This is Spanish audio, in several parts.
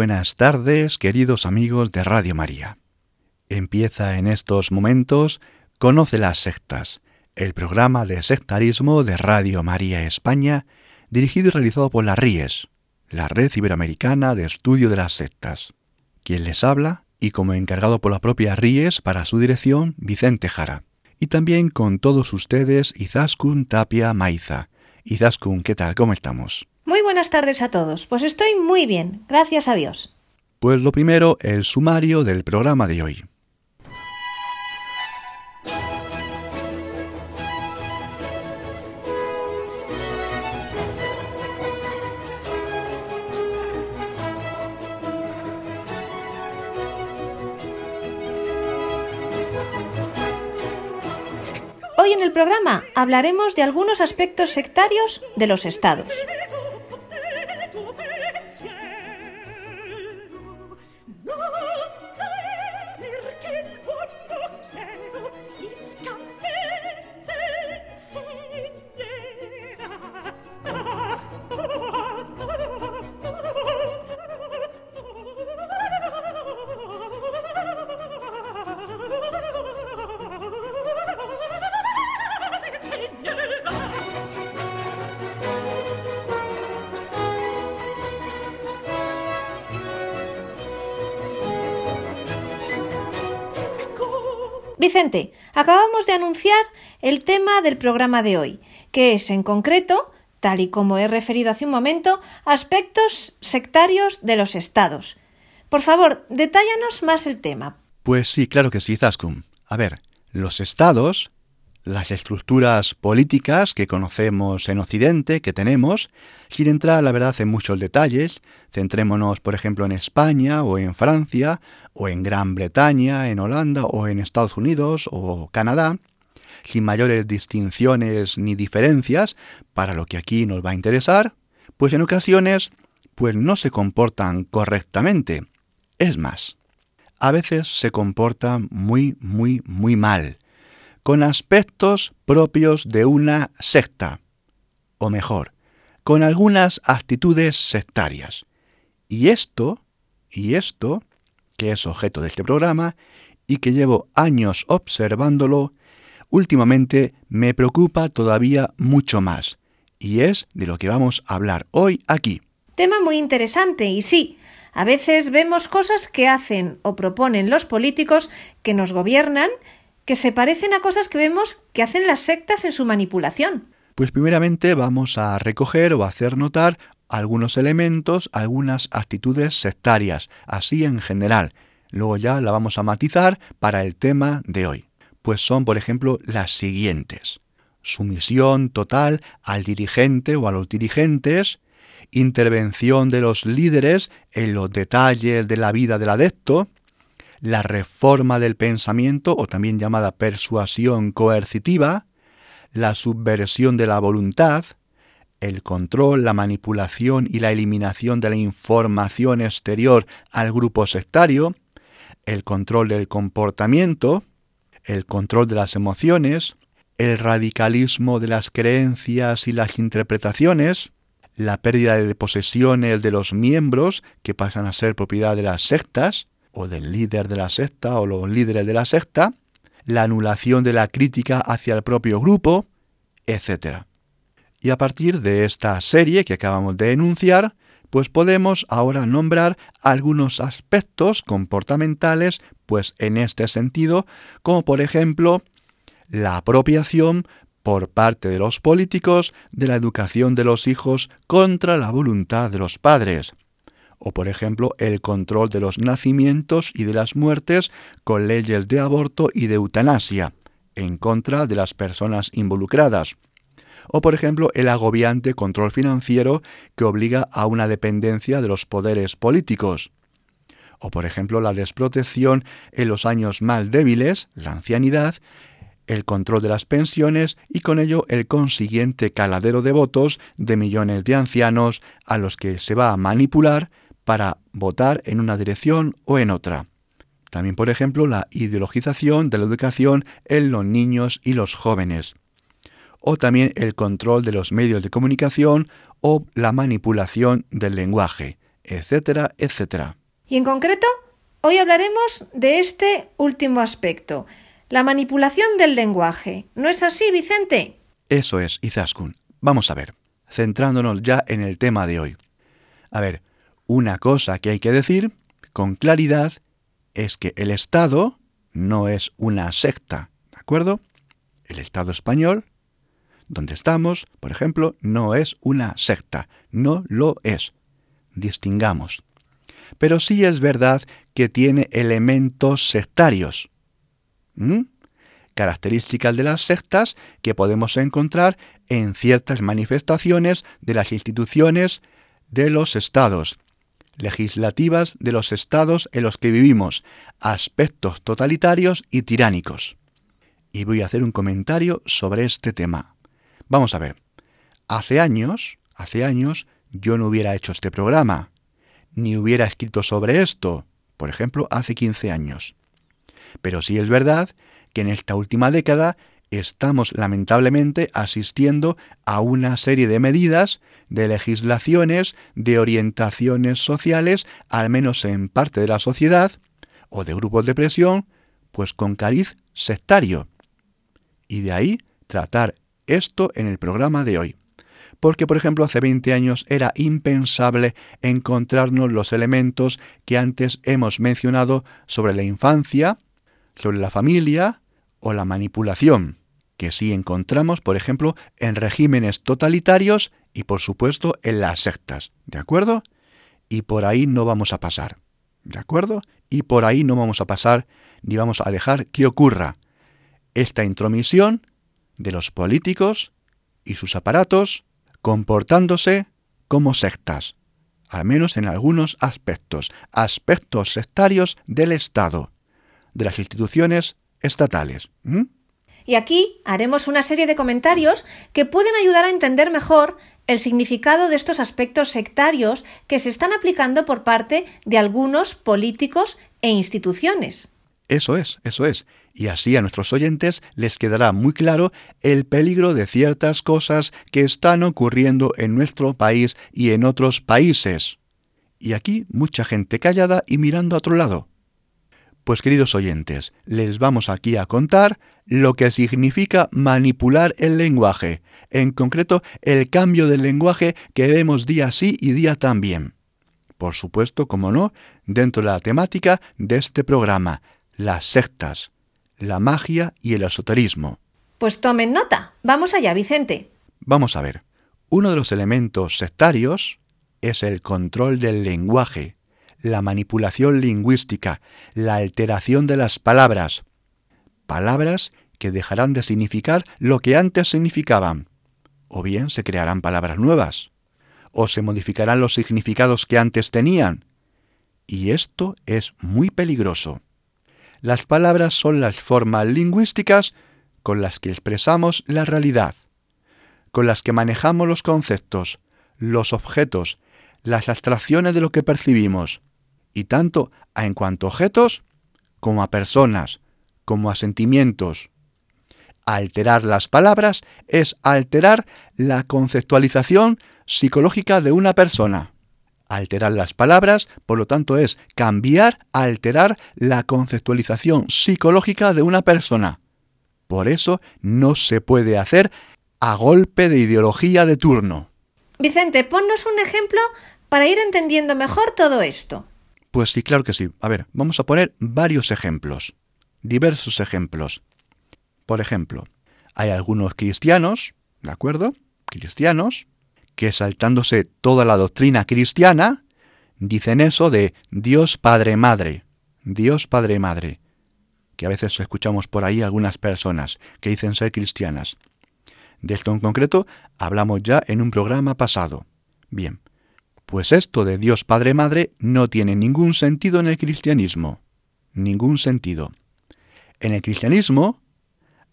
Buenas tardes, queridos amigos de Radio María. Empieza en estos momentos Conoce las sectas, el programa de sectarismo de Radio María España, dirigido y realizado por la RIES, la Red Iberoamericana de Estudio de las Sectas. Quien les habla, y como encargado por la propia RIES para su dirección, Vicente Jara. Y también con todos ustedes, Izaskun Tapia Maiza. Izaskun, ¿qué tal? ¿Cómo estamos? Muy buenas tardes a todos. Pues estoy muy bien, gracias a Dios. Pues lo primero, el sumario del programa de hoy. Hoy en el programa hablaremos de algunos aspectos sectarios de los estados. Vicente, acabamos de anunciar el tema del programa de hoy, que es en concreto, tal y como he referido hace un momento, aspectos sectarios de los estados. Por favor, detállanos más el tema. Pues sí, claro que sí, Zaskum. A ver, los estados, las estructuras políticas que conocemos en Occidente, que tenemos, sin entrar, la verdad, en muchos detalles, centrémonos, por ejemplo, en España o en Francia o en Gran Bretaña, en Holanda o en Estados Unidos o Canadá, sin mayores distinciones ni diferencias para lo que aquí nos va a interesar, pues en ocasiones pues no se comportan correctamente. Es más, a veces se comportan muy, muy, muy mal, con aspectos propios de una secta, o mejor, con algunas actitudes sectarias. Y esto, y esto, que es objeto de este programa y que llevo años observándolo, últimamente me preocupa todavía mucho más, y es de lo que vamos a hablar hoy aquí. Tema muy interesante y sí, a veces vemos cosas que hacen o proponen los políticos que nos gobiernan que se parecen a cosas que vemos que hacen las sectas en su manipulación. Pues primeramente vamos a recoger o hacer notar algunos elementos, algunas actitudes sectarias, así en general. Luego ya la vamos a matizar para el tema de hoy. Pues son, por ejemplo, las siguientes. Sumisión total al dirigente o a los dirigentes, intervención de los líderes en los detalles de la vida del adepto, la reforma del pensamiento o también llamada persuasión coercitiva, la subversión de la voluntad, el control, la manipulación y la eliminación de la información exterior al grupo sectario, el control del comportamiento, el control de las emociones, el radicalismo de las creencias y las interpretaciones, la pérdida de posesiones de los miembros que pasan a ser propiedad de las sectas, o del líder de la secta o los líderes de la secta, la anulación de la crítica hacia el propio grupo, etc. Y a partir de esta serie que acabamos de enunciar, pues podemos ahora nombrar algunos aspectos comportamentales, pues en este sentido, como por ejemplo la apropiación por parte de los políticos de la educación de los hijos contra la voluntad de los padres, o por ejemplo el control de los nacimientos y de las muertes con leyes de aborto y de eutanasia, en contra de las personas involucradas, o por ejemplo el agobiante control financiero que obliga a una dependencia de los poderes políticos, o por ejemplo la desprotección en los años más débiles, la ancianidad, el control de las pensiones y con ello el consiguiente caladero de votos de millones de ancianos a los que se va a manipular para votar en una dirección o en otra. También, por ejemplo, la ideologización de la educación en los niños y los jóvenes. O también el control de los medios de comunicación o la manipulación del lenguaje, etcétera, etcétera. Y en concreto, hoy hablaremos de este último aspecto, la manipulación del lenguaje. ¿No es así, Vicente? Eso es, Izaskun. Vamos a ver, centrándonos ya en el tema de hoy. A ver, una cosa que hay que decir con claridad es que el Estado no es una secta, ¿de acuerdo? El Estado español, donde estamos, por ejemplo, no es una secta, no lo es. Distingamos. Pero sí es verdad que tiene elementos sectarios. Características de las sectas que podemos encontrar en ciertas manifestaciones de las instituciones de los estados legislativas de los estados en los que vivimos, aspectos totalitarios y tiránicos. Y voy a hacer un comentario sobre este tema. Vamos a ver. Hace años, hace años, yo no hubiera hecho este programa, ni hubiera escrito sobre esto, por ejemplo, hace 15 años. Pero sí es verdad que en esta última década estamos lamentablemente asistiendo a una serie de medidas, de legislaciones, de orientaciones sociales, al menos en parte de la sociedad, o de grupos de presión, pues con cariz sectario. Y de ahí tratar esto en el programa de hoy. Porque, por ejemplo, hace 20 años era impensable encontrarnos los elementos que antes hemos mencionado sobre la infancia, sobre la familia o la manipulación que sí encontramos, por ejemplo, en regímenes totalitarios y, por supuesto, en las sectas. ¿De acuerdo? Y por ahí no vamos a pasar. ¿De acuerdo? Y por ahí no vamos a pasar ni vamos a dejar que ocurra esta intromisión de los políticos y sus aparatos comportándose como sectas, al menos en algunos aspectos, aspectos sectarios del Estado, de las instituciones estatales. Y aquí haremos una serie de comentarios que pueden ayudar a entender mejor el significado de estos aspectos sectarios que se están aplicando por parte de algunos políticos e instituciones. Eso es, eso es. Y así a nuestros oyentes les quedará muy claro el peligro de ciertas cosas que están ocurriendo en nuestro país y en otros países. Y aquí mucha gente callada y mirando a otro lado. Pues queridos oyentes, les vamos aquí a contar lo que significa manipular el lenguaje, en concreto el cambio del lenguaje que vemos día sí y día también. Por supuesto, como no, dentro de la temática de este programa, las sectas, la magia y el esoterismo. Pues tomen nota. Vamos allá, Vicente. Vamos a ver. Uno de los elementos sectarios es el control del lenguaje, la manipulación lingüística, la alteración de las palabras. Palabras que dejarán de significar lo que antes significaban. O bien se crearán palabras nuevas. O se modificarán los significados que antes tenían. Y esto es muy peligroso. Las palabras son las formas lingüísticas con las que expresamos la realidad, con las que manejamos los conceptos, los objetos, las abstracciones de lo que percibimos, y tanto en cuanto a objetos como a personas, como a sentimientos. Alterar las palabras es alterar la conceptualización psicológica de una persona. Alterar las palabras, por lo tanto, es cambiar, alterar la conceptualización psicológica de una persona. Por eso no se puede hacer a golpe de ideología de turno. Vicente, ponnos un ejemplo para ir entendiendo mejor todo esto. Pues sí, claro que sí. A ver, vamos a poner varios ejemplos, diversos ejemplos. Por ejemplo, hay algunos cristianos, ¿de acuerdo? Cristianos, que saltándose toda la doctrina cristiana, dicen eso de Dios Padre Madre, Dios Padre Madre, que a veces escuchamos por ahí algunas personas que dicen ser cristianas. De esto en concreto hablamos ya en un programa pasado. Bien, pues esto de Dios Padre Madre no tiene ningún sentido en el cristianismo. Ningún sentido. En el cristianismo,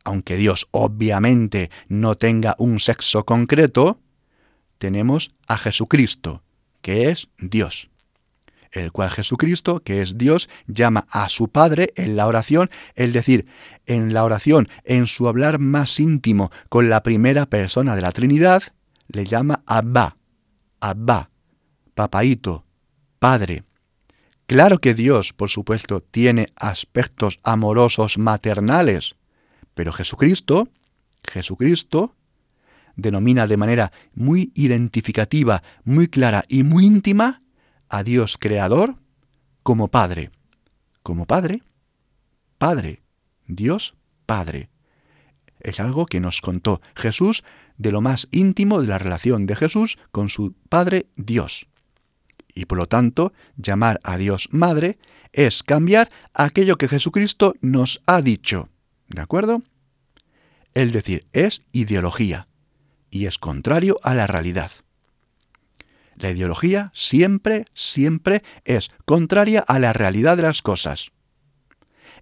aunque Dios obviamente no tenga un sexo concreto, tenemos a Jesucristo, que es Dios el cual Jesucristo, que es Dios, llama a su Padre en la oración, es decir, en la oración, en su hablar más íntimo con la primera persona de la Trinidad, le llama Abba, Abba, papaito, Padre. Claro que Dios, por supuesto, tiene aspectos amorosos maternales, pero Jesucristo, Jesucristo, denomina de manera muy identificativa, muy clara y muy íntima a Dios creador como Padre. Como Padre, Padre, Dios Padre. Es algo que nos contó Jesús de lo más íntimo de la relación de Jesús con su Padre Dios. Y por lo tanto, llamar a Dios Madre es cambiar aquello que Jesucristo nos ha dicho. ¿De acuerdo? Es decir, es ideología y es contrario a la realidad. La ideología siempre, siempre es contraria a la realidad de las cosas.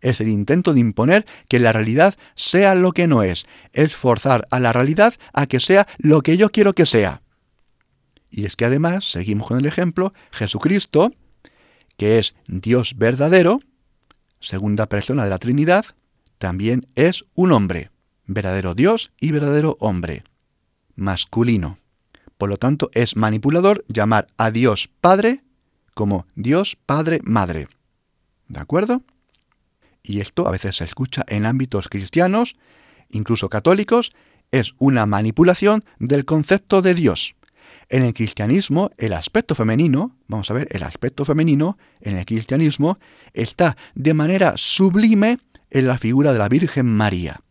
Es el intento de imponer que la realidad sea lo que no es, es forzar a la realidad a que sea lo que yo quiero que sea. Y es que además, seguimos con el ejemplo, Jesucristo, que es Dios verdadero, segunda persona de la Trinidad, también es un hombre, verdadero Dios y verdadero hombre, masculino. Por lo tanto, es manipulador llamar a Dios Padre como Dios Padre Madre. ¿De acuerdo? Y esto a veces se escucha en ámbitos cristianos, incluso católicos, es una manipulación del concepto de Dios. En el cristianismo, el aspecto femenino, vamos a ver, el aspecto femenino en el cristianismo está de manera sublime en la figura de la Virgen María.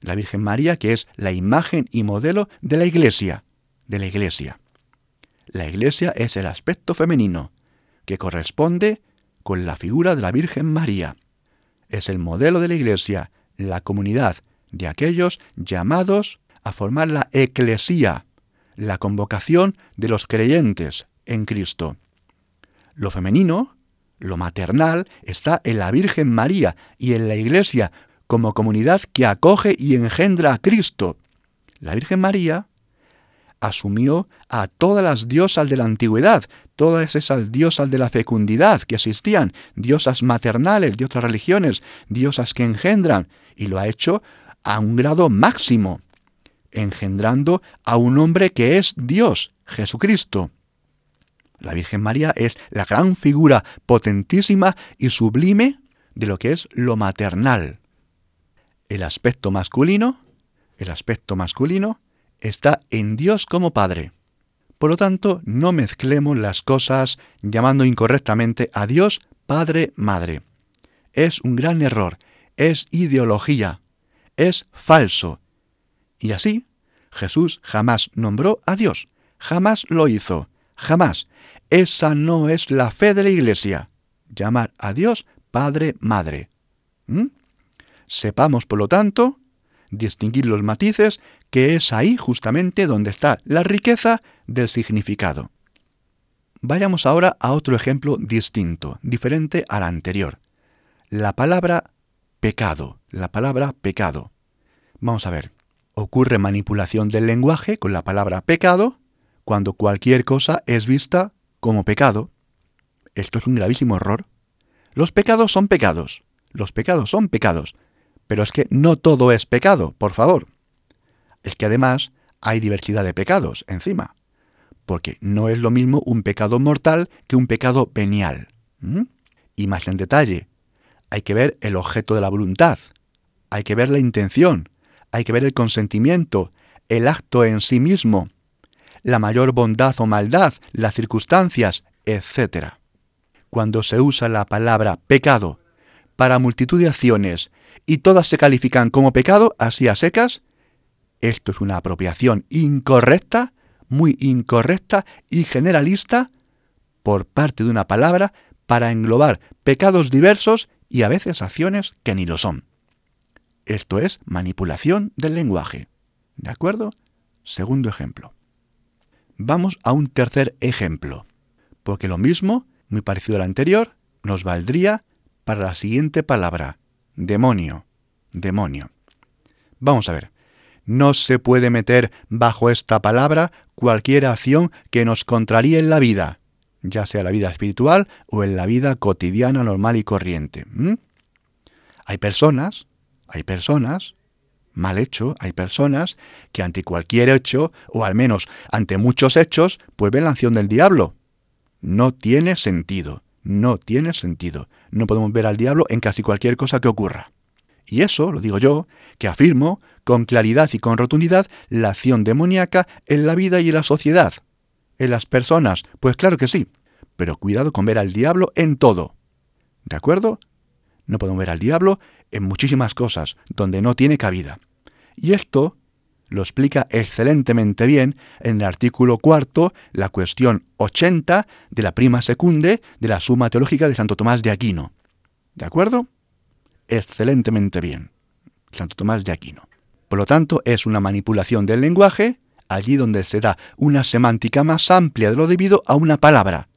La Virgen María que es la imagen y modelo de la Iglesia de la Iglesia. La Iglesia es el aspecto femenino, que corresponde con la figura de la Virgen María. Es el modelo de la Iglesia, la comunidad de aquellos llamados a formar la eclesía, la convocación de los creyentes en Cristo. Lo femenino, lo maternal, está en la Virgen María y en la Iglesia como comunidad que acoge y engendra a Cristo. La Virgen María asumió a todas las diosas de la antigüedad, todas esas diosas de la fecundidad que existían, diosas maternales de otras religiones, diosas que engendran, y lo ha hecho a un grado máximo, engendrando a un hombre que es Dios, Jesucristo. La Virgen María es la gran figura potentísima y sublime de lo que es lo maternal. El aspecto masculino, el aspecto masculino está en Dios como Padre. Por lo tanto, no mezclemos las cosas llamando incorrectamente a Dios Padre Madre. Es un gran error, es ideología, es falso. Y así, Jesús jamás nombró a Dios, jamás lo hizo, jamás. Esa no es la fe de la Iglesia, llamar a Dios Padre Madre. ¿Mm? Sepamos, por lo tanto, distinguir los matices que es ahí justamente donde está la riqueza del significado. Vayamos ahora a otro ejemplo distinto, diferente al anterior. La palabra pecado, la palabra pecado. Vamos a ver, ocurre manipulación del lenguaje con la palabra pecado cuando cualquier cosa es vista como pecado. Esto es un gravísimo error. Los pecados son pecados, los pecados son pecados, pero es que no todo es pecado, por favor es que además hay diversidad de pecados encima, porque no es lo mismo un pecado mortal que un pecado venial. Y más en detalle, hay que ver el objeto de la voluntad, hay que ver la intención, hay que ver el consentimiento, el acto en sí mismo, la mayor bondad o maldad, las circunstancias, etc. Cuando se usa la palabra pecado para multitud de acciones y todas se califican como pecado, así a secas, esto es una apropiación incorrecta, muy incorrecta y generalista por parte de una palabra para englobar pecados diversos y a veces acciones que ni lo son. Esto es manipulación del lenguaje. ¿De acuerdo? Segundo ejemplo. Vamos a un tercer ejemplo, porque lo mismo, muy parecido al anterior, nos valdría para la siguiente palabra, demonio, demonio. Vamos a ver, no se puede meter bajo esta palabra cualquier acción que nos contraríe en la vida, ya sea la vida espiritual o en la vida cotidiana, normal y corriente. Hay personas, hay personas, mal hecho, hay personas que ante cualquier hecho, o al menos ante muchos hechos, pues ven la acción del diablo. No tiene sentido, no tiene sentido. No podemos ver al diablo en casi cualquier cosa que ocurra. Y eso, lo digo yo, que afirmo con claridad y con rotundidad la acción demoníaca en la vida y en la sociedad. ¿En las personas? Pues claro que sí. Pero cuidado con ver al diablo en todo. ¿De acuerdo? No podemos ver al diablo en muchísimas cosas donde no tiene cabida. Y esto lo explica excelentemente bien en el artículo cuarto, la cuestión 80 de la prima secunde de la Suma Teológica de Santo Tomás de Aquino. ¿De acuerdo? Excelentemente bien. Santo Tomás de Aquino. Por lo tanto, es una manipulación del lenguaje allí donde se da una semántica más amplia de lo debido a una palabra,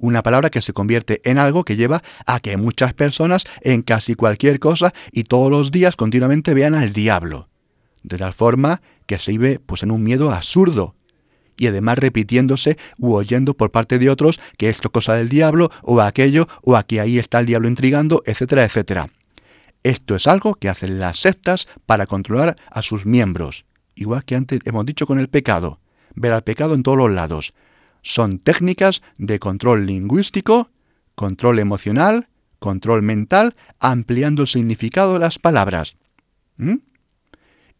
una palabra que se convierte en algo que lleva a que muchas personas en casi cualquier cosa y todos los días continuamente vean al diablo. De tal forma que se vive pues en un miedo absurdo y además repitiéndose u oyendo por parte de otros que esto es cosa del diablo o aquello o aquí ahí está el diablo intrigando, etcétera, etcétera. Esto es algo que hacen las sectas para controlar a sus miembros, igual que antes hemos dicho con el pecado, ver al pecado en todos los lados, son técnicas de control lingüístico, control emocional, control mental, ampliando el significado de las palabras.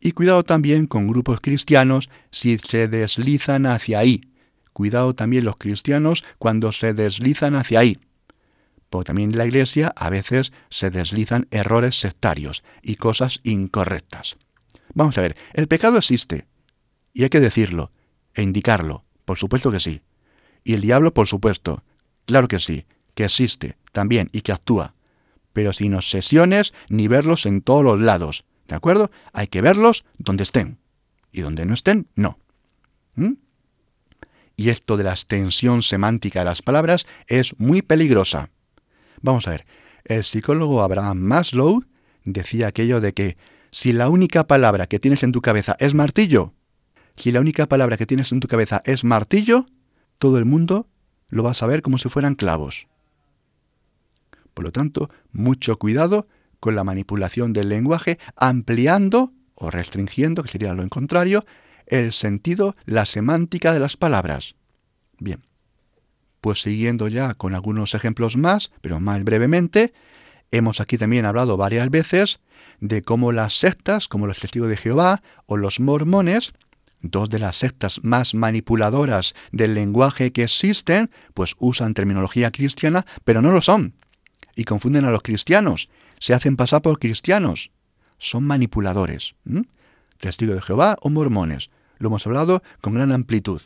Y cuidado también con grupos cristianos si se deslizan hacia ahí. Cuidado también los cristianos cuando se deslizan hacia ahí. Porque también en la iglesia a veces se deslizan errores sectarios y cosas incorrectas. Vamos a ver, el pecado existe. Y hay que decirlo e indicarlo. Por supuesto que sí. Y el diablo, por supuesto, claro que sí, que existe también y que actúa, pero sin obsesiones ni verlos en todos los lados, ¿de acuerdo? Hay que verlos donde estén, y donde no estén, no. ¿Mm? Y esto de la extensión semántica de las palabras es muy peligrosa. Vamos a ver, el psicólogo Abraham Maslow decía aquello de que si la única palabra que tienes en tu cabeza es martillo, si la única palabra que tienes en tu cabeza es martillo, todo el mundo lo va a saber como si fueran clavos. Por lo tanto, mucho cuidado con la manipulación del lenguaje, ampliando o restringiendo, que sería lo contrario, el sentido, la semántica de las palabras. Bien, pues siguiendo ya con algunos ejemplos más, pero más brevemente, hemos aquí también hablado varias veces de cómo las sectas, como los testigos de Jehová o los mormones, dos de las sectas más manipuladoras del lenguaje que existen, pues usan terminología cristiana, pero no lo son. Y confunden a los cristianos. Se hacen pasar por cristianos. Son manipuladores. Testigos de Jehová o mormones. Lo hemos hablado con gran amplitud.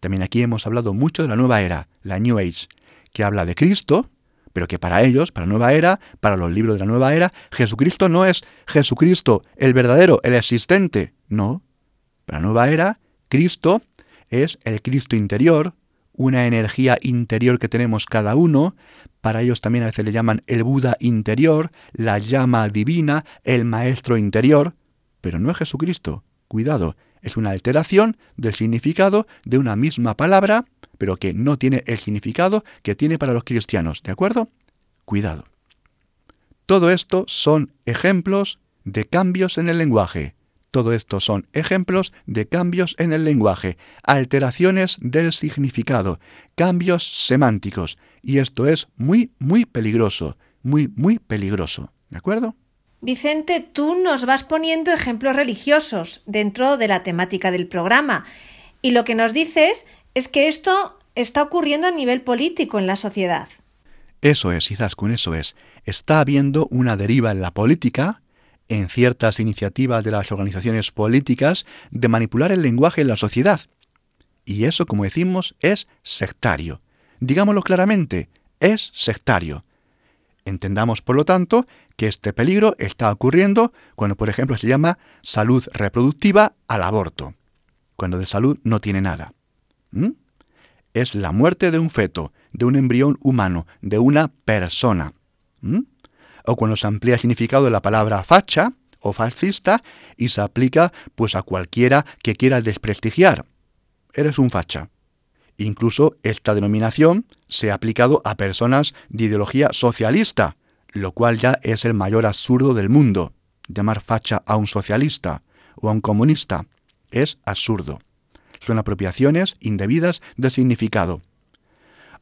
También aquí hemos hablado mucho de la nueva era, la New Age, que habla de Cristo, pero que para ellos, para la nueva era, para los libros de la nueva era, Jesucristo no es Jesucristo, el verdadero, el existente. No, la nueva era, Cristo es el Cristo interior, una energía interior que tenemos cada uno, para ellos también a veces le llaman el Buda interior, la llama divina, el Maestro interior, pero no es Jesucristo. Cuidado, es una alteración del significado de una misma palabra, pero que no tiene el significado que tiene para los cristianos, ¿de acuerdo? Cuidado. Todo esto son ejemplos de cambios en el lenguaje. Todo esto son ejemplos de cambios en el lenguaje, alteraciones del significado, cambios semánticos, y esto es muy, muy peligroso, muy, muy peligroso. ¿De acuerdo? Vicente, tú nos vas poniendo ejemplos religiosos dentro de la temática del programa, y lo que nos dices es que esto está ocurriendo a nivel político en la sociedad. Eso es, con eso es. Está habiendo una deriva en la política, en ciertas iniciativas de las organizaciones políticas de manipular el lenguaje en la sociedad. Y eso, como decimos, es sectario. Digámoslo claramente, es sectario. Entendamos, por lo tanto, que este peligro está ocurriendo cuando, por ejemplo, se llama salud reproductiva al aborto, cuando de salud no tiene nada. ¿Mm? Es la muerte de un feto, de un embrión humano, de una persona. ¿Mm? O cuando se amplía el significado de la palabra facha o fascista y se aplica pues a cualquiera que quiera desprestigiar. Eres un facha. Incluso esta denominación se ha aplicado a personas de ideología socialista, lo cual ya es el mayor absurdo del mundo. Llamar facha a un socialista o a un comunista es absurdo. Son apropiaciones indebidas de significado.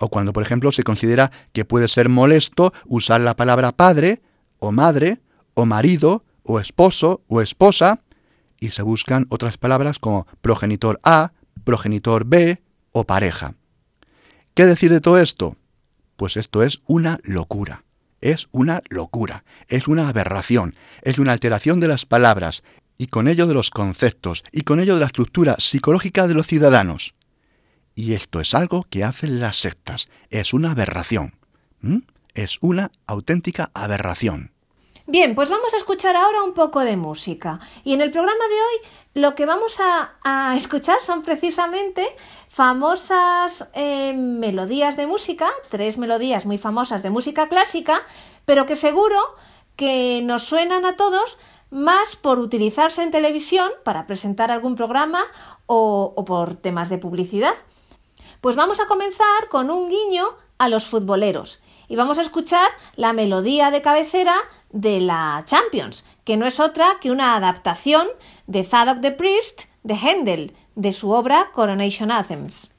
O cuando, por ejemplo, se considera que puede ser molesto usar la palabra padre, o madre, o marido, o esposo, o esposa, y se buscan otras palabras como progenitor A, progenitor B, o pareja. ¿Qué decir de todo esto? Pues esto es una locura. Es una locura, es una aberración, es una alteración de las palabras y con ello de los conceptos y con ello de la estructura psicológica de los ciudadanos. Y esto es algo que hacen las sectas, es una aberración. Es una auténtica aberración. Bien, pues vamos a escuchar ahora un poco de música. Y en el programa de hoy lo que vamos a, escuchar son precisamente famosas eh, melodías de música, tres melodías muy famosas de música clásica, pero que seguro que nos suenan a todos más por utilizarse en televisión para presentar algún programa o por temas de publicidad. Pues vamos a comenzar con un guiño a los futboleros y vamos a escuchar la melodía de cabecera de la Champions, que no es otra que una adaptación de Zadok the Priest de Händel, de su obra Coronation Anthems.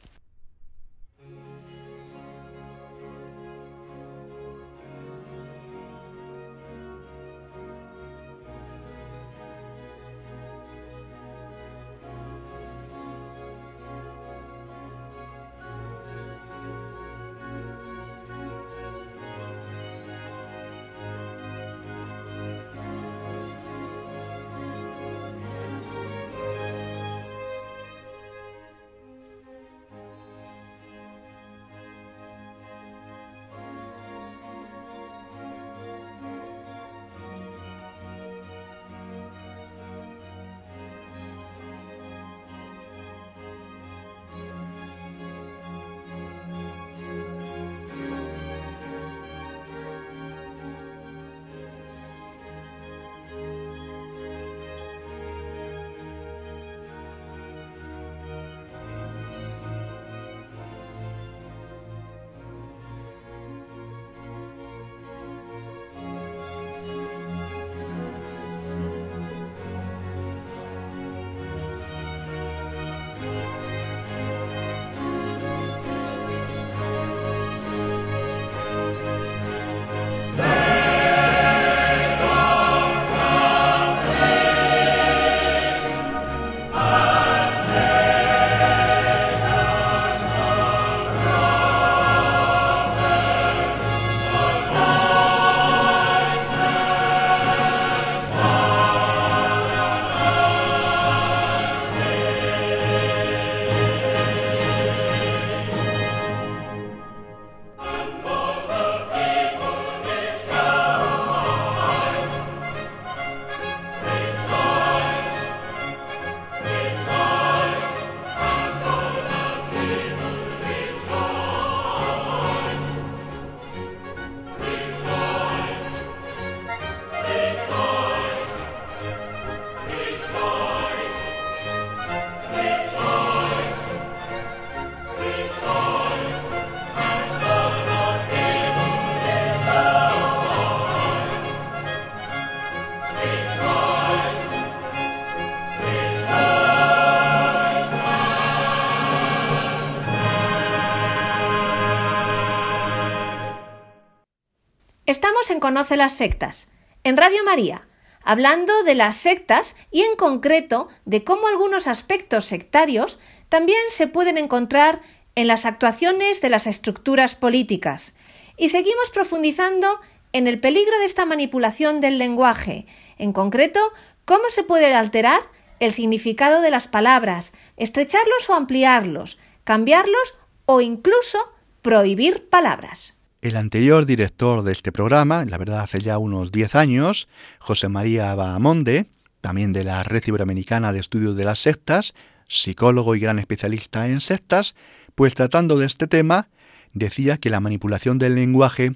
Conoce las Sectas, en Radio María, hablando de las sectas y en concreto de cómo algunos aspectos sectarios también se pueden encontrar en las actuaciones de las estructuras políticas. Y seguimos profundizando en el peligro de esta manipulación del lenguaje, en concreto, cómo se puede alterar el significado de las palabras, estrecharlos o ampliarlos, cambiarlos o incluso prohibir palabras. El anterior director de este programa, la verdad hace ya unos 10 años, José María Bahamonde, también de la Red Iberoamericana de Estudios de las Sectas, psicólogo y gran especialista en sectas, pues tratando de este tema, decía que la manipulación del lenguaje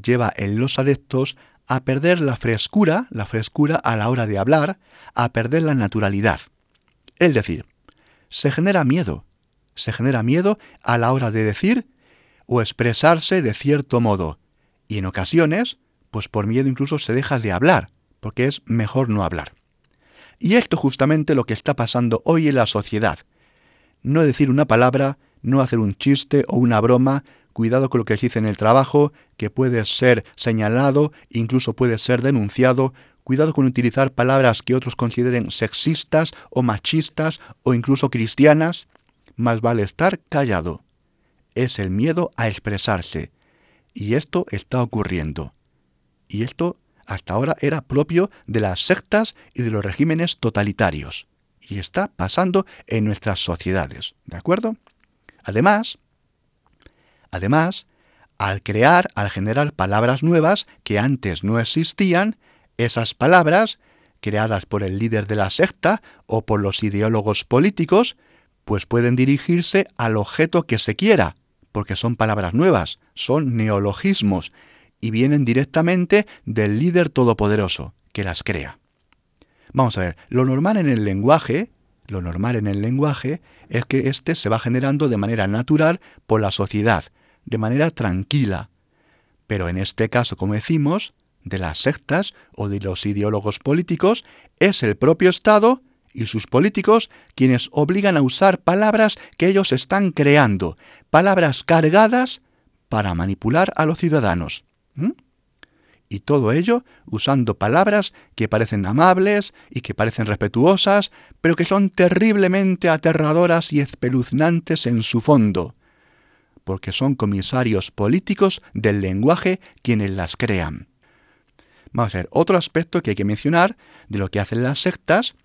lleva en los adeptos a perder la frescura, la frescura a la hora de hablar, a perder la naturalidad. Es decir, se genera miedo, se genera miedo a la hora de decir o expresarse de cierto modo, y en ocasiones, pues por miedo incluso se deja de hablar, porque es mejor no hablar. Y esto justamente lo que está pasando hoy en la sociedad. No decir una palabra, no hacer un chiste o una broma, cuidado con lo que se dice en el trabajo, que puede ser señalado, incluso puede ser denunciado, cuidado con utilizar palabras que otros consideren sexistas o machistas o incluso cristianas, más vale estar callado. Es el miedo a expresarse. Y esto está ocurriendo. Y esto hasta ahora era propio de las sectas y de los regímenes totalitarios. Y está pasando en nuestras sociedades. ¿De acuerdo? Además, además, al crear, al generar palabras nuevas que antes no existían, esas palabras, creadas por el líder de la secta o por los ideólogos políticos, pues pueden dirigirse al objeto que se quiera, porque son palabras nuevas, son neologismos, y vienen directamente del líder todopoderoso que las crea. Vamos a ver, lo normal en el lenguaje, lo normal en el lenguaje es que éste se va generando de manera natural por la sociedad, de manera tranquila. Pero en este caso, como decimos, de las sectas o de los ideólogos políticos, es el propio Estado y sus políticos quienes obligan a usar palabras que ellos están creando, palabras cargadas para manipular a los ciudadanos. Y todo ello usando palabras que parecen amables y que parecen respetuosas, pero que son terriblemente aterradoras y espeluznantes en su fondo, porque son comisarios políticos del lenguaje quienes las crean. Vamos a ver, otro aspecto que hay que mencionar de lo que hacen las sectas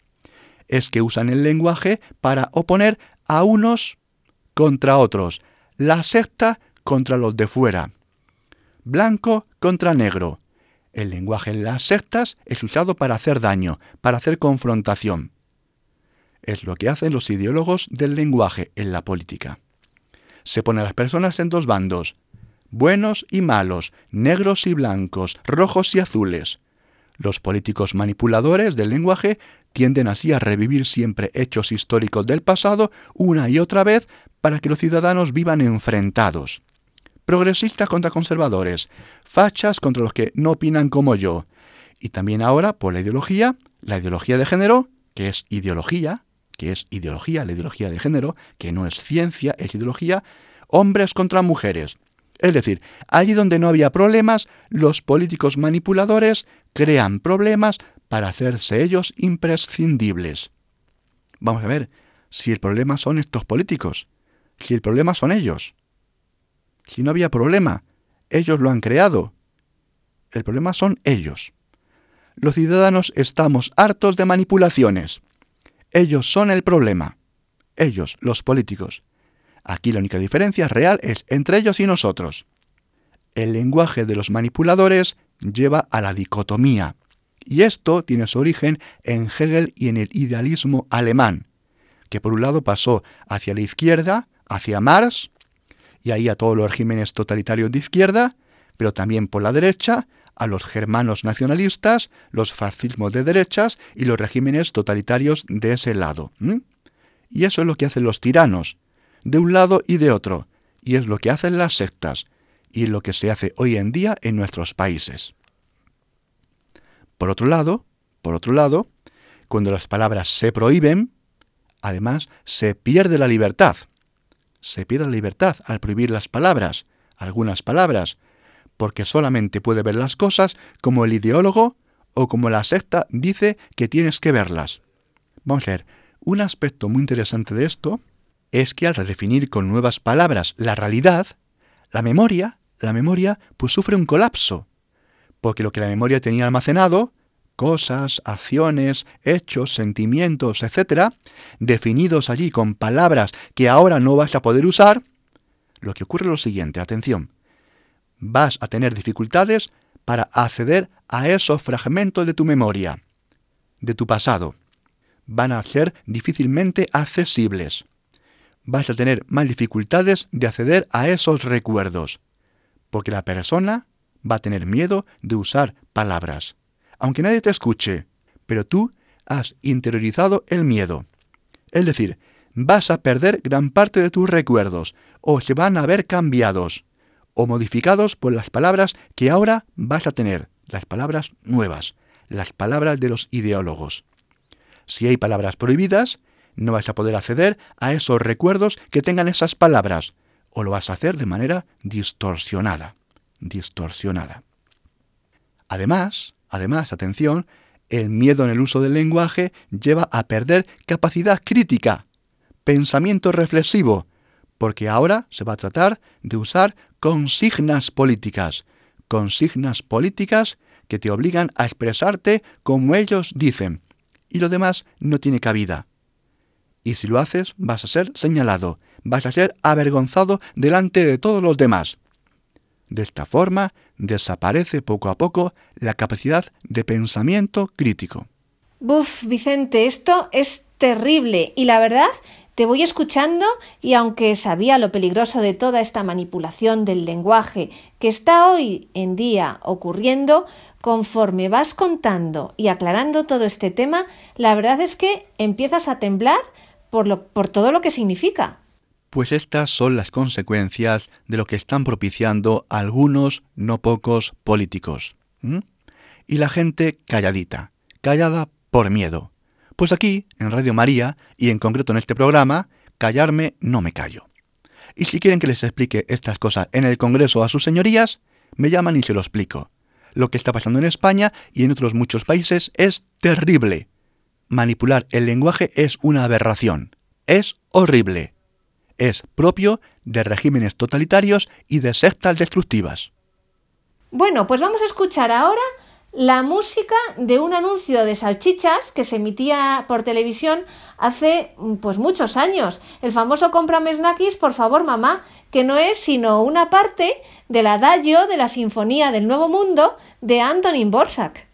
es que usan el lenguaje para oponer a unos contra otros, la secta contra los de fuera blanco contra negro. El lenguaje en las sectas es usado para hacer daño, para hacer confrontación. Es lo que hacen los ideólogos del lenguaje en la política. Se pone a las personas en dos bandos, buenos y malos, negros y blancos, rojos y azules. Los políticos manipuladores del lenguaje tienden así a revivir siempre hechos históricos del pasado una y otra vez para que los ciudadanos vivan enfrentados progresistas contra conservadores, fachas contra los que no opinan como yo. Y también ahora, por la ideología, la ideología de género, que es ideología, que es ideología, la ideología de género, que no es ciencia, es ideología, hombres contra mujeres. Es decir, allí donde no había problemas, los políticos manipuladores crean problemas para hacerse ellos imprescindibles. Vamos a ver, si el problema son estos políticos, si el problema son ellos. Si no había problema, ellos lo han creado. El problema son ellos. Los ciudadanos estamos hartos de manipulaciones. Ellos son el problema. Ellos, los políticos. Aquí la única diferencia real es entre ellos y nosotros. El lenguaje de los manipuladores lleva a la dicotomía, y esto tiene su origen en Hegel y en el idealismo alemán, que por un lado pasó hacia la izquierda, hacia Marx, y ahí a todos los regímenes totalitarios de izquierda, pero también por la derecha, a los germanos nacionalistas, los fascismos de derechas y los regímenes totalitarios de ese lado. Y eso es lo que hacen los tiranos, de un lado y de otro, y es lo que hacen las sectas, y lo que se hace hoy en día en nuestros países. Por otro lado, por otro lado, cuando las palabras se prohíben, además se pierde la libertad. Se pierde la libertad al prohibir las palabras, algunas palabras, porque solamente puede ver las cosas como el ideólogo o como la secta dice que tienes que verlas. Vamos a ver, un aspecto muy interesante de esto es que al redefinir con nuevas palabras la realidad, la memoria, la memoria pues sufre un colapso, porque lo que la memoria tenía almacenado cosas, acciones, hechos, sentimientos, etc., definidos allí con palabras que ahora no vas a poder usar, lo que ocurre es lo siguiente, atención, vas a tener dificultades para acceder a esos fragmentos de tu memoria, de tu pasado. Van a ser difícilmente accesibles. Vas a tener más dificultades de acceder a esos recuerdos, porque la persona va a tener miedo de usar palabras. Aunque nadie te escuche, pero tú has interiorizado el miedo. Es decir, vas a perder gran parte de tus recuerdos, o se van a ver cambiados, o modificados por las palabras que ahora vas a tener, las palabras nuevas, las palabras de los ideólogos. Si hay palabras prohibidas, no vas a poder acceder a esos recuerdos que tengan esas palabras, o lo vas a hacer de manera distorsionada, distorsionada. Además, además, atención, el miedo en el uso del lenguaje lleva a perder capacidad crítica, pensamiento reflexivo, porque ahora se va a tratar de usar consignas políticas, consignas políticas que te obligan a expresarte como ellos dicen, y lo demás no tiene cabida. Y si lo haces, vas a ser señalado, vas a ser avergonzado delante de todos los demás. De esta forma, desaparece poco a poco la capacidad de pensamiento crítico. Buf, Vicente, esto es terrible y la verdad te voy escuchando y aunque sabía lo peligroso de toda esta manipulación del lenguaje que está hoy en día ocurriendo, conforme vas contando y aclarando todo este tema, la verdad es que empiezas a temblar por, lo, por todo lo que significa. Pues estas son las consecuencias de lo que están propiciando algunos, no pocos, políticos. Y la gente calladita, callada por miedo. Pues aquí, en Radio María, y en concreto en este programa, callarme no me callo. Y si quieren que les explique estas cosas en el Congreso a sus señorías, me llaman y se lo explico. Lo que está pasando en España y en otros muchos países es terrible. Manipular el lenguaje es una aberración. Es horrible es propio de regímenes totalitarios y de sectas destructivas. Bueno, pues vamos a escuchar ahora la música de un anuncio de salchichas que se emitía por televisión hace pues muchos años. El famoso Cómprame Snackies, por favor, mamá, que no es sino una parte del adagio de la Sinfonía del Nuevo Mundo de Antonin Borsak.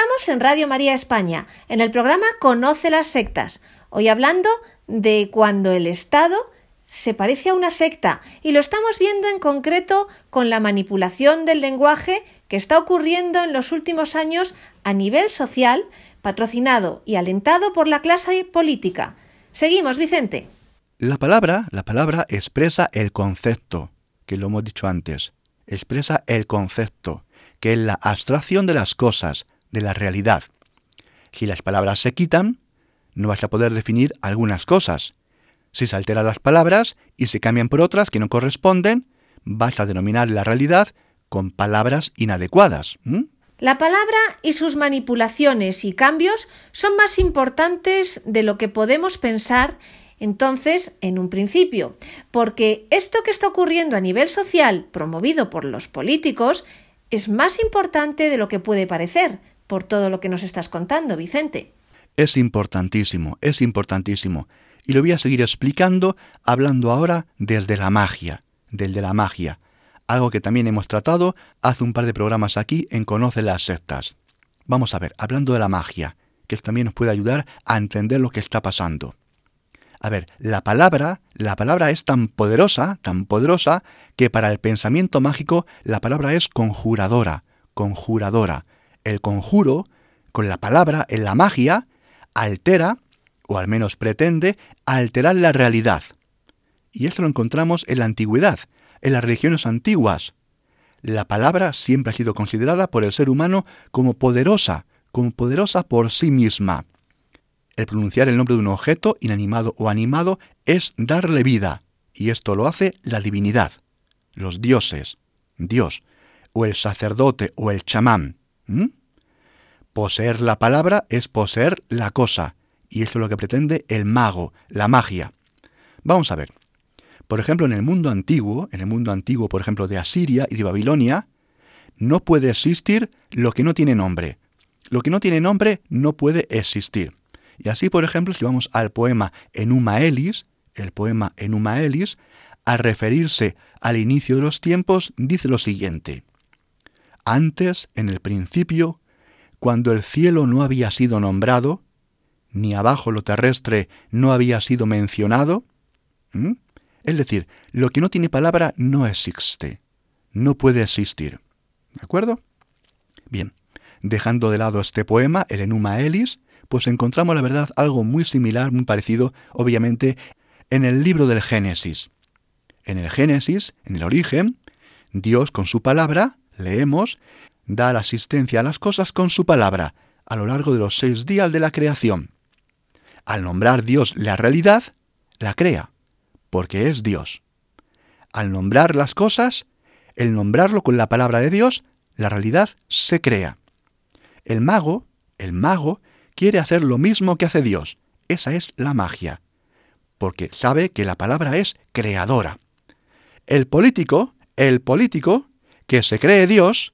Estamos en Radio María España, en el programa Conoce las sectas, hoy hablando de cuando el Estado se parece a una secta y lo estamos viendo en concreto con la manipulación del lenguaje que está ocurriendo en los últimos años a nivel social, patrocinado y alentado por la clase política. Seguimos, Vicente. La palabra, la palabra expresa el concepto, que lo hemos dicho antes. Expresa el concepto, que es la abstracción de las cosas, de la realidad. Si las palabras se quitan, no vas a poder definir algunas cosas. Si se alteran las palabras y se cambian por otras que no corresponden, vas a denominar la realidad con palabras inadecuadas. La palabra y sus manipulaciones y cambios son más importantes de lo que podemos pensar entonces en un principio, porque esto que está ocurriendo a nivel social, promovido por los políticos, es más importante de lo que puede parecer, por todo lo que nos estás contando, Vicente. Es importantísimo, es importantísimo. Y lo voy a seguir explicando hablando ahora desde la magia, del de la magia, algo que también hemos tratado hace un par de programas aquí en Conoce las sectas. Vamos a ver, hablando de la magia, que también nos puede ayudar a entender lo que está pasando. A ver, la palabra, la palabra es tan poderosa, tan poderosa, que para el pensamiento mágico la palabra es conjuradora, conjuradora. El conjuro, con la palabra en la magia, altera o al menos pretende, alterar la realidad. Y esto lo encontramos en la antigüedad, en las religiones antiguas. La palabra siempre ha sido considerada por el ser humano como poderosa, como poderosa por sí misma. El pronunciar el nombre de un objeto, inanimado o animado, es darle vida, y esto lo hace la divinidad, los dioses, Dios, o el sacerdote o el chamán. Poseer la palabra es poseer la cosa, y esto es lo que pretende el mago, la magia. Vamos a ver. Por ejemplo, en el mundo antiguo, en el mundo antiguo, por ejemplo, de Asiria y de Babilonia, no puede existir lo que no tiene nombre. Lo que no tiene nombre no puede existir. Y así, por ejemplo, si vamos al poema Enuma Elis, el poema Enuma Elis, al referirse al inicio de los tiempos, dice lo siguiente. Antes, en el principio, cuando el cielo no había sido nombrado, ni abajo lo terrestre no había sido mencionado? Es decir, lo que no tiene palabra no existe, no puede existir. ¿De acuerdo? Bien, dejando de lado este poema, el Enuma Elis, pues encontramos la verdad algo muy similar, muy parecido, obviamente, en el libro del Génesis. En el Génesis, en el origen, Dios con su palabra, leemos, da la asistencia a las cosas con su palabra a lo largo de los seis días de la creación. Al nombrar Dios la realidad, la crea, porque es Dios. Al nombrar las cosas, el nombrarlo con la palabra de Dios, la realidad se crea. El mago, el mago, quiere hacer lo mismo que hace Dios. Esa es la magia, porque sabe que la palabra es creadora. El político, el político, que se cree Dios,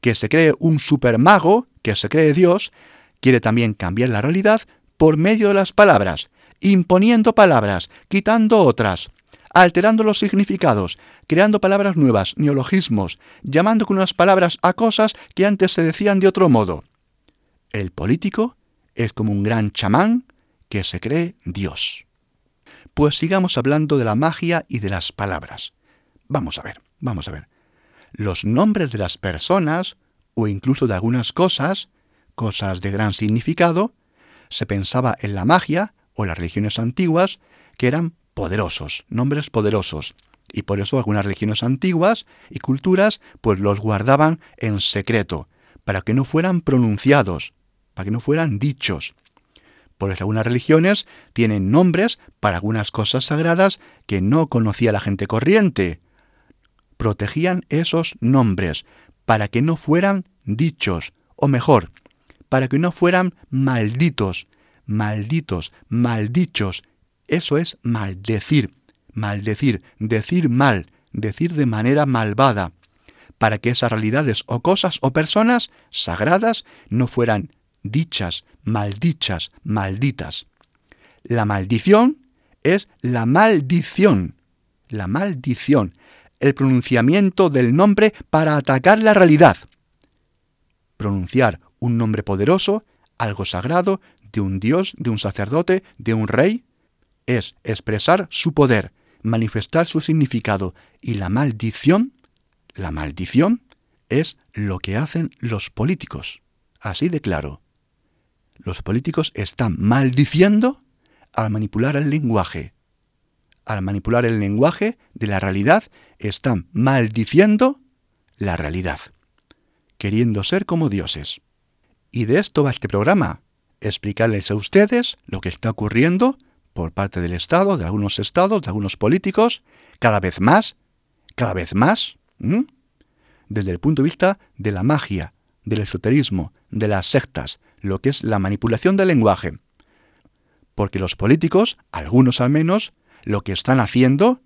que se cree un supermago, que se cree Dios, quiere también cambiar la realidad por medio de las palabras, imponiendo palabras, quitando otras, alterando los significados, creando palabras nuevas, neologismos, llamando con unas palabras a cosas que antes se decían de otro modo. El político es como un gran chamán que se cree Dios. Pues sigamos hablando de la magia y de las palabras. Vamos a ver, vamos a ver. Los nombres de las personas, o incluso de algunas cosas, cosas de gran significado, se pensaba en la magia o las religiones antiguas que eran poderosos, nombres poderosos. Y por eso algunas religiones antiguas y culturas pues los guardaban en secreto, para que no fueran pronunciados, para que no fueran dichos. Por eso algunas religiones tienen nombres para algunas cosas sagradas que no conocía la gente corriente. Protegían esos nombres para que no fueran dichos, o mejor, para que no fueran malditos, malditos, maldichos. Eso es maldecir, maldecir, decir mal, decir de manera malvada, para que esas realidades o cosas o personas sagradas no fueran dichas, maldichas, malditas. La maldición es la maldición, la maldición, el pronunciamiento del nombre para atacar la realidad. Pronunciar un nombre poderoso, algo sagrado, de un dios, de un sacerdote, de un rey, es expresar su poder, manifestar su significado. Y la maldición, la maldición es lo que hacen los políticos. Así de claro. Los políticos están maldiciendo al manipular el lenguaje. Al manipular el lenguaje de la realidad, están maldiciendo la realidad, queriendo ser como dioses. Y de esto va este programa, explicarles a ustedes lo que está ocurriendo por parte del Estado, de algunos estados, de algunos políticos, cada vez más, cada vez más, desde el punto de vista de la magia, del esoterismo, de las sectas, lo que es la manipulación del lenguaje. Porque los políticos, algunos al menos, lo que están haciendo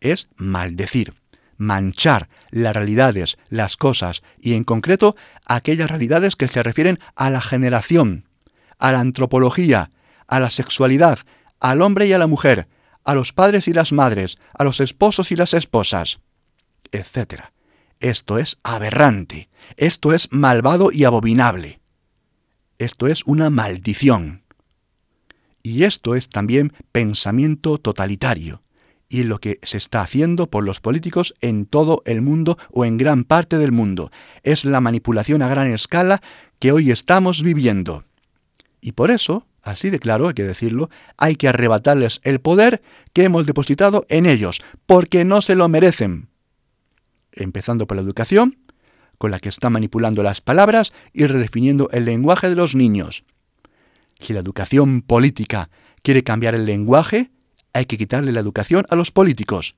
es maldecir, manchar las realidades, las cosas y en concreto aquellas realidades que se refieren a la generación, a la antropología, a la sexualidad, al hombre y a la mujer, a los padres y las madres, a los esposos y las esposas, etc. Esto es aberrante, esto es malvado y abominable. Esto es una maldición. Y esto es también pensamiento totalitario, y lo que se está haciendo por los políticos en todo el mundo o en gran parte del mundo. Es la manipulación a gran escala que hoy estamos viviendo. Y por eso, así de claro hay que decirlo, hay que arrebatarles el poder que hemos depositado en ellos, porque no se lo merecen. Empezando por la educación, con la que está manipulando las palabras y redefiniendo el lenguaje de los niños. Si la educación política quiere cambiar el lenguaje, hay que quitarle la educación a los políticos.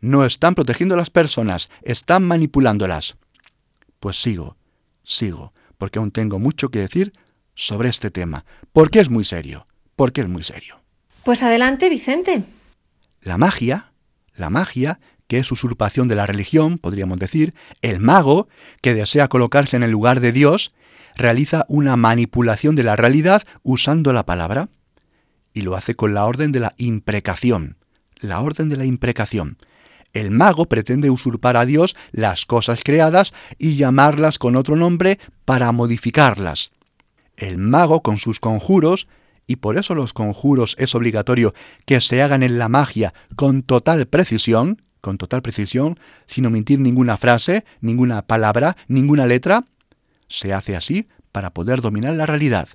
No están protegiendo a las personas, están manipulándolas. Pues sigo, sigo, porque aún tengo mucho que decir sobre este tema, porque es muy serio, porque es muy serio. Pues adelante, Vicente. La magia, la magia, que es usurpación de la religión, podríamos decir, el mago, que desea colocarse en el lugar de Dios, realiza una manipulación de la realidad usando la palabra, y lo hace con la orden de la imprecación, la orden de la imprecación. El mago pretende usurpar a Dios las cosas creadas y llamarlas con otro nombre para modificarlas el mago con sus conjuros, y por eso los conjuros es obligatorio que se hagan en la magia con total precisión, con total precisión, sin omitir ninguna frase, ninguna palabra, ninguna letra, se hace así para poder dominar la realidad.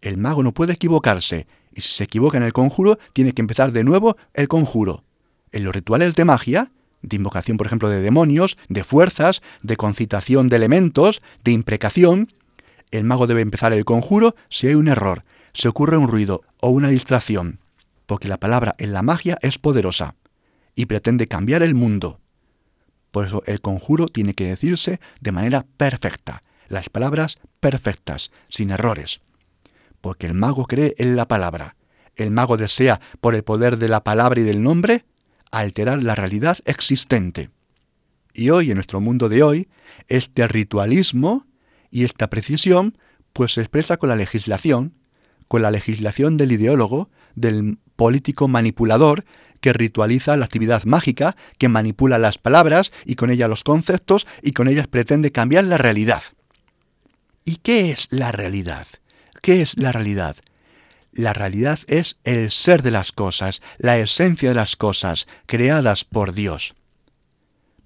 El mago no puede equivocarse, y si se equivoca en el conjuro, tiene que empezar de nuevo el conjuro. En los rituales de magia, de invocación, por ejemplo, de demonios, de fuerzas, de concitación de elementos, de imprecación, el mago debe empezar el conjuro si hay un error, se ocurre un ruido o una distracción, porque la palabra en la magia es poderosa y pretende cambiar el mundo. Por eso el conjuro tiene que decirse de manera perfecta, las palabras perfectas, sin errores. Porque el mago cree en la palabra. El mago desea, por el poder de la palabra y del nombre, alterar la realidad existente. Y hoy, en nuestro mundo de hoy, este ritualismo y esta precisión pues se expresa con la legislación, con la legislación del ideólogo, del político manipulador que ritualiza la actividad mágica, que manipula las palabras y con ella los conceptos y con ellas pretende cambiar la realidad. ¿Y qué es la realidad? ¿Qué es la realidad? La realidad es el ser de las cosas, la esencia de las cosas, creadas por Dios.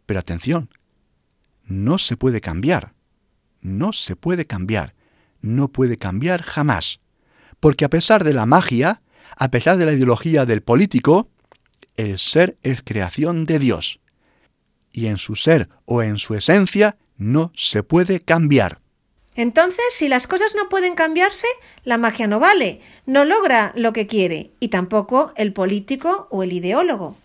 Pero atención, no se puede cambiar no se puede cambiar, no puede cambiar jamás. Porque a pesar de la magia, a pesar de la ideología del político, el ser es creación de Dios. Y en su ser o en su esencia no se puede cambiar. Entonces, si las cosas no pueden cambiarse, la magia no vale, no logra lo que quiere, y tampoco el político o el ideólogo.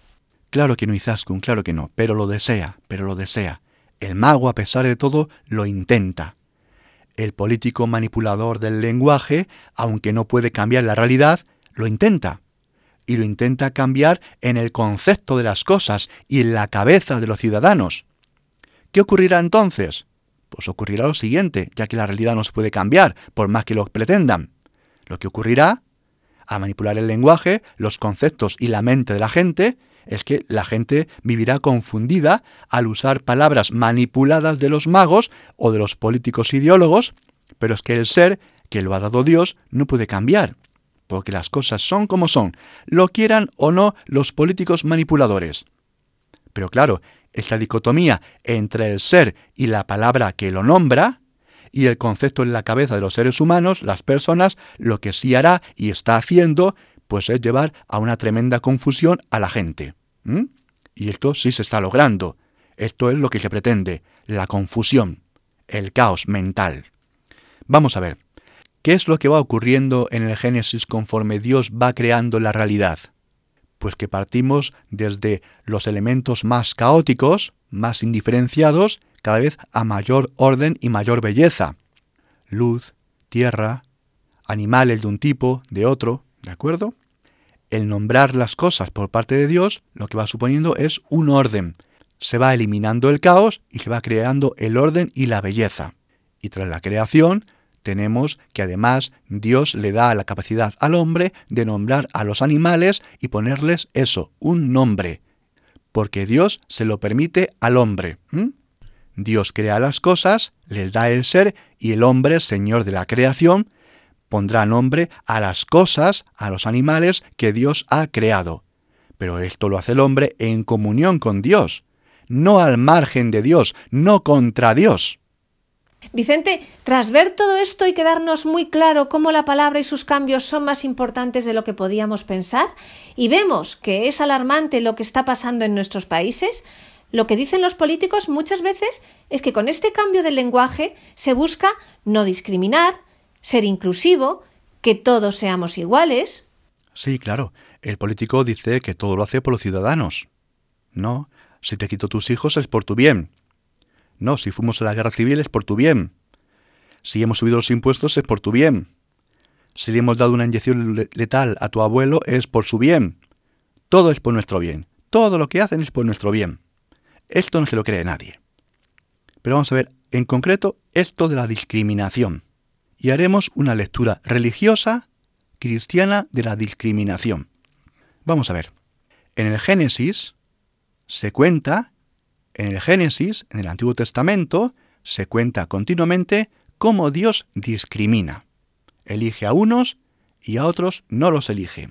Claro que no, Izaskun, claro que no, pero lo desea, pero lo desea. El mago, a pesar de todo, lo intenta. El político manipulador del lenguaje, aunque no puede cambiar la realidad, lo intenta. Y lo intenta cambiar en el concepto de las cosas y en la cabeza de los ciudadanos. ¿Qué ocurrirá entonces? Pues ocurrirá lo siguiente, ya que la realidad no se puede cambiar, por más que lo pretendan. Lo que ocurrirá, a manipular el lenguaje, los conceptos y la mente de la gente, es que la gente vivirá confundida al usar palabras manipuladas de los magos o de los políticos ideólogos, pero es que el ser que lo ha dado Dios no puede cambiar, porque las cosas son como son, lo quieran o no los políticos manipuladores. Pero claro, esta dicotomía entre el ser y la palabra que lo nombra, y el concepto en la cabeza de los seres humanos, las personas, lo que sí hará y está haciendo, pues es llevar a una tremenda confusión a la gente. Y esto sí se está logrando. Esto es lo que se pretende, la confusión, el caos mental. Vamos a ver, ¿qué es lo que va ocurriendo en el Génesis conforme Dios va creando la realidad? Pues que partimos desde los elementos más caóticos, más indiferenciados, cada vez a mayor orden y mayor belleza. Luz, tierra, animales de un tipo, de otro, ¿de acuerdo? El nombrar las cosas por parte de Dios lo que va suponiendo es un orden. Se va eliminando el caos y se va creando el orden y la belleza. Y tras la creación tenemos que además Dios le da la capacidad al hombre de nombrar a los animales y ponerles eso, un nombre, porque Dios se lo permite al hombre. Dios crea las cosas, les da el ser y el hombre, Señor de la creación, pondrá nombre a las cosas, a los animales que Dios ha creado. Pero esto lo hace el hombre en comunión con Dios, no al margen de Dios, no contra Dios. Vicente, tras ver todo esto y quedarnos muy claro cómo la palabra y sus cambios son más importantes de lo que podíamos pensar, y vemos que es alarmante lo que está pasando en nuestros países, lo que dicen los políticos muchas veces es que con este cambio del lenguaje se busca no discriminar, ser inclusivo, que todos seamos iguales. Sí, claro. El político dice que todo lo hace por los ciudadanos. No, si te quito tus hijos es por tu bien. No, si fuimos a la guerra civil es por tu bien. Si hemos subido los impuestos es por tu bien. Si le hemos dado una inyección letal a tu abuelo es por su bien. Todo es por nuestro bien. Todo lo que hacen es por nuestro bien. Esto no se lo cree nadie. Pero vamos a ver en concreto esto de la discriminación. Y haremos una lectura religiosa cristiana de la discriminación. Vamos a ver. En el Génesis se cuenta, en el Génesis, en el Antiguo Testamento, se cuenta continuamente cómo Dios discrimina. Elige a unos y a otros no los elige.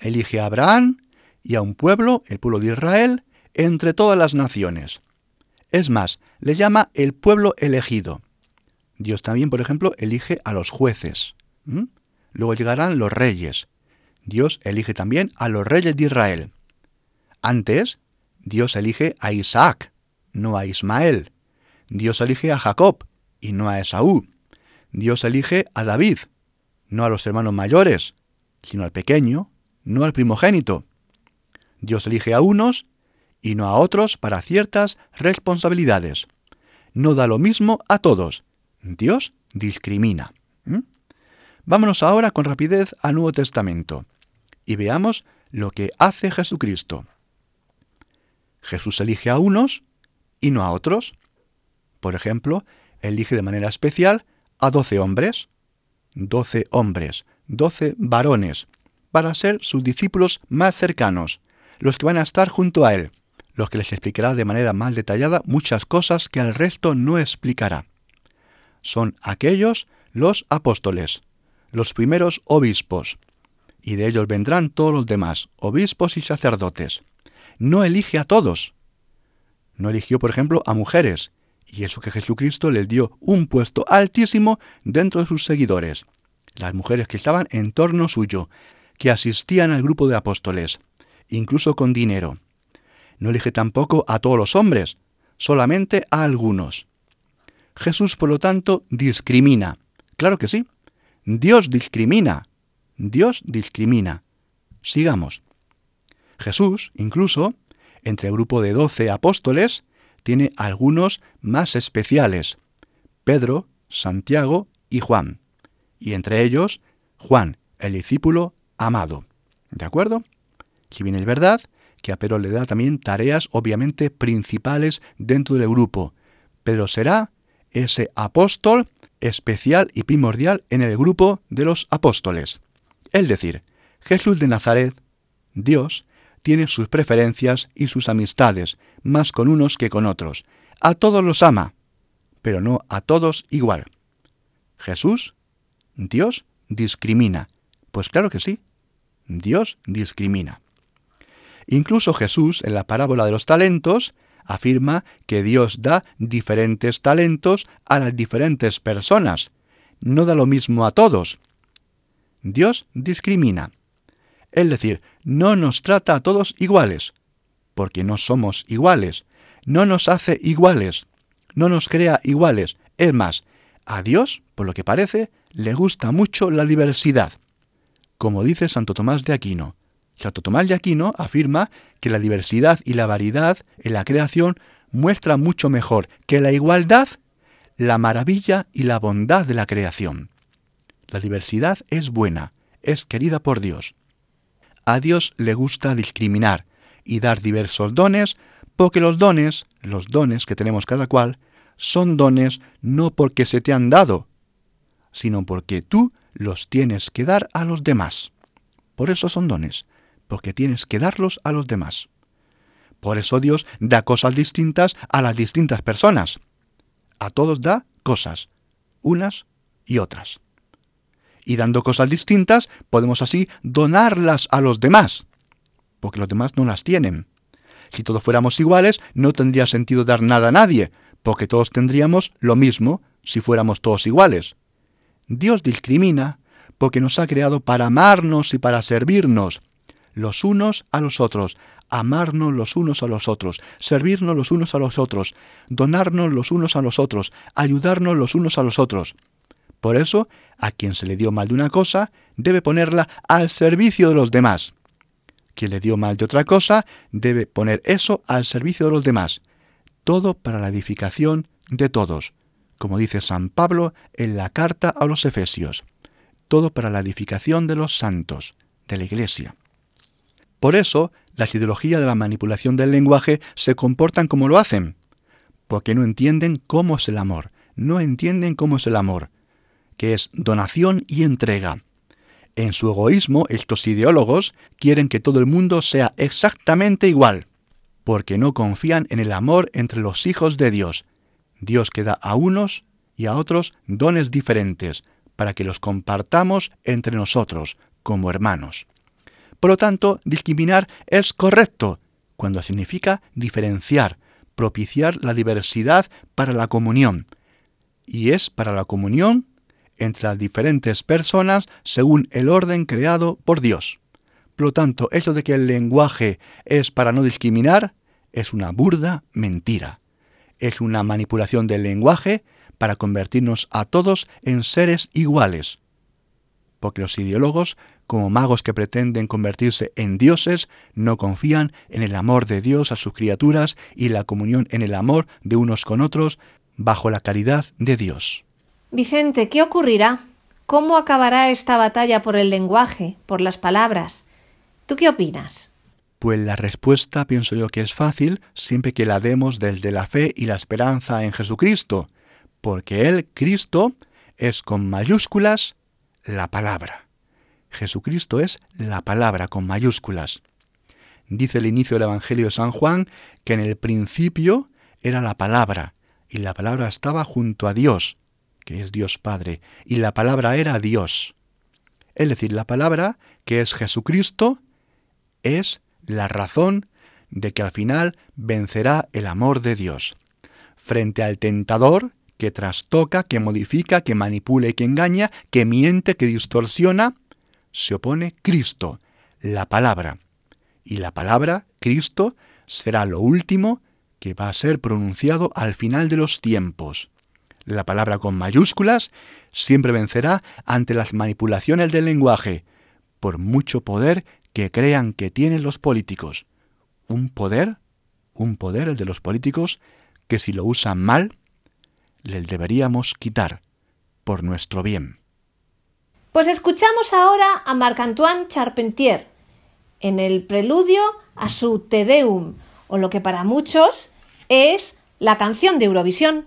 Elige a Abraham y a un pueblo, el pueblo de Israel, entre todas las naciones. Es más, le llama el pueblo elegido. Dios también, por ejemplo, elige a los jueces. Luego llegarán los reyes. Dios elige también a los reyes de Israel. Antes, Dios elige a Isaac, no a Ismael. Dios elige a Jacob y no a Esaú. Dios elige a David, no a los hermanos mayores, sino al pequeño, no al primogénito. Dios elige a unos y no a otros para ciertas responsabilidades. No da lo mismo a todos. Dios discrimina. Vámonos ahora con rapidez al Nuevo Testamento y veamos lo que hace Jesucristo. Jesús elige a unos y no a otros. Por ejemplo, elige de manera especial a doce hombres, doce hombres, doce varones, para ser sus discípulos más cercanos, los que van a estar junto a Él, los que les explicará de manera más detallada muchas cosas que al resto no explicará. Son aquellos los apóstoles, los primeros obispos, y de ellos vendrán todos los demás, obispos y sacerdotes. No elige a todos. No eligió, por ejemplo, a mujeres, y eso que Jesucristo les dio un puesto altísimo dentro de sus seguidores, las mujeres que estaban en torno suyo, que asistían al grupo de apóstoles, incluso con dinero. No elige tampoco a todos los hombres, solamente a algunos. Jesús, por lo tanto, discrimina. Claro que sí. Dios discrimina. Dios discrimina. Sigamos. Jesús, incluso, entre el grupo de doce apóstoles, tiene algunos más especiales. Pedro, Santiago y Juan. Y entre ellos, Juan, el discípulo amado. ¿De acuerdo? Si bien es verdad que a Pedro le da también tareas obviamente principales dentro del grupo. Pedro será ese apóstol especial y primordial en el grupo de los apóstoles. Es decir, Jesús de Nazaret, Dios, tiene sus preferencias y sus amistades, más con unos que con otros. A todos los ama, pero no a todos igual. Jesús, Dios, discrimina, Pues claro que sí. Dios discrimina. Incluso Jesús, en la parábola de los talentos, afirma que Dios da diferentes talentos a las diferentes personas. No da lo mismo a todos. Dios discrimina. Es decir, no nos trata a todos iguales, porque no somos iguales. No nos hace iguales. No nos crea iguales. Es más, a Dios, por lo que parece, le gusta mucho la diversidad. Como dice Santo Tomás de Aquino, Santo Tomás de Aquino afirma que la diversidad y la variedad en la creación muestra mucho mejor que la igualdad la maravilla y la bondad de la creación. La diversidad es buena, es querida por Dios. A Dios le gusta discriminar y dar diversos dones, porque los dones, los dones que tenemos cada cual, son dones no porque se te han dado, sino porque tú los tienes que dar a los demás. Por eso son dones, porque tienes que darlos a los demás. Por eso Dios da cosas distintas a las distintas personas. A todos da cosas, unas y otras. Y dando cosas distintas, podemos así donarlas a los demás, porque los demás no las tienen. Si todos fuéramos iguales, no tendría sentido dar nada a nadie, porque todos tendríamos lo mismo si fuéramos todos iguales. Dios discrimina porque nos ha creado para amarnos y para servirnos, los unos a los otros, amarnos los unos a los otros, servirnos los unos a los otros, donarnos los unos a los otros, ayudarnos los unos a los otros. Por eso, a quien se le dio mal de una cosa, debe ponerla al servicio de los demás. Quien le dio mal de otra cosa, debe poner eso al servicio de los demás. Todo para la edificación de todos, como dice San Pablo en la carta a los Efesios. Todo para la edificación de los santos, de la Iglesia. Por eso, las ideologías de la manipulación del lenguaje se comportan como lo hacen, porque no entienden cómo es el amor, no entienden cómo es el amor, que es donación y entrega. En su egoísmo, estos ideólogos quieren que todo el mundo sea exactamente igual, porque no confían en el amor entre los hijos de Dios. Dios que da a unos y a otros dones diferentes, para que los compartamos entre nosotros, como hermanos. Por lo tanto, discriminar es correcto cuando significa diferenciar, propiciar la diversidad para la comunión. Y es para la comunión entre las diferentes personas según el orden creado por Dios. Por lo tanto, eso de que el lenguaje es para no discriminar es una burda mentira. Es una manipulación del lenguaje para convertirnos a todos en seres iguales. Porque los ideólogos como magos que pretenden convertirse en dioses, no confían en el amor de Dios a sus criaturas y la comunión en el amor de unos con otros bajo la caridad de Dios. Vicente, ¿qué ocurrirá? ¿Cómo acabará esta batalla por el lenguaje, por las palabras? ¿Tú qué opinas? Pues la respuesta pienso yo que es fácil siempre que la demos desde la fe y la esperanza en Jesucristo, porque Él, Cristo, es con mayúsculas la palabra. Jesucristo es la palabra con mayúsculas. Dice el inicio del Evangelio de San Juan que en el principio era la palabra, y la palabra estaba junto a Dios, que es Dios Padre, y la palabra era Dios. Es decir, la palabra, que es Jesucristo, es la razón de que al final vencerá el amor de Dios. Frente al tentador, que trastoca, que modifica, que manipula y que engaña, que miente, que distorsiona, se opone Cristo, la palabra. Y la palabra, Cristo, será lo último que va a ser pronunciado al final de los tiempos. La palabra con mayúsculas siempre vencerá ante las manipulaciones del lenguaje, por mucho poder que crean que tienen los políticos. Un poder, un poder el de los políticos, que si lo usan mal, les deberíamos quitar por nuestro bien. Pues escuchamos ahora a Marc-Antoine Charpentier en el preludio a su Te Deum, o lo que para muchos es la canción de Eurovisión.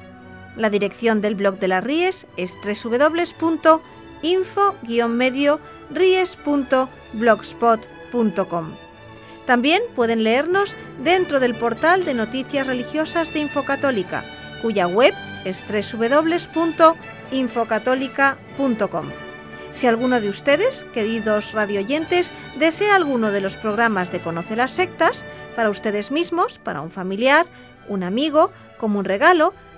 La dirección del blog de las Ries es www.info-ries.blogspot.com. También pueden leernos dentro del portal de noticias religiosas de Infocatólica, cuya web es www.infocatólica.com. Si alguno de ustedes, queridos radioyentes, desea alguno de los programas de Conoce las Sectas, para ustedes mismos, para un familiar, un amigo, como un regalo,